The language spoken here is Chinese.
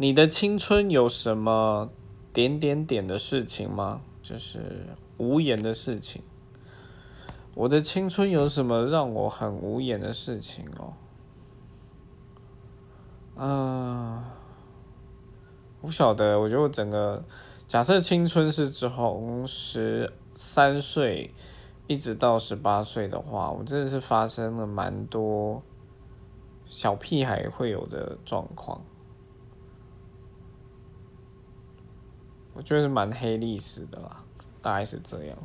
你的青春有什么点点点的事情吗？就是无言的事情。我的青春有什么让我很无言的事情哦？嗯，不晓得。我觉得我整个假设青春是从十三岁一直到十八岁的话，我真的是发生了蛮多小屁孩会有的状况。我觉得是蛮黑历史的啦，大概是这样。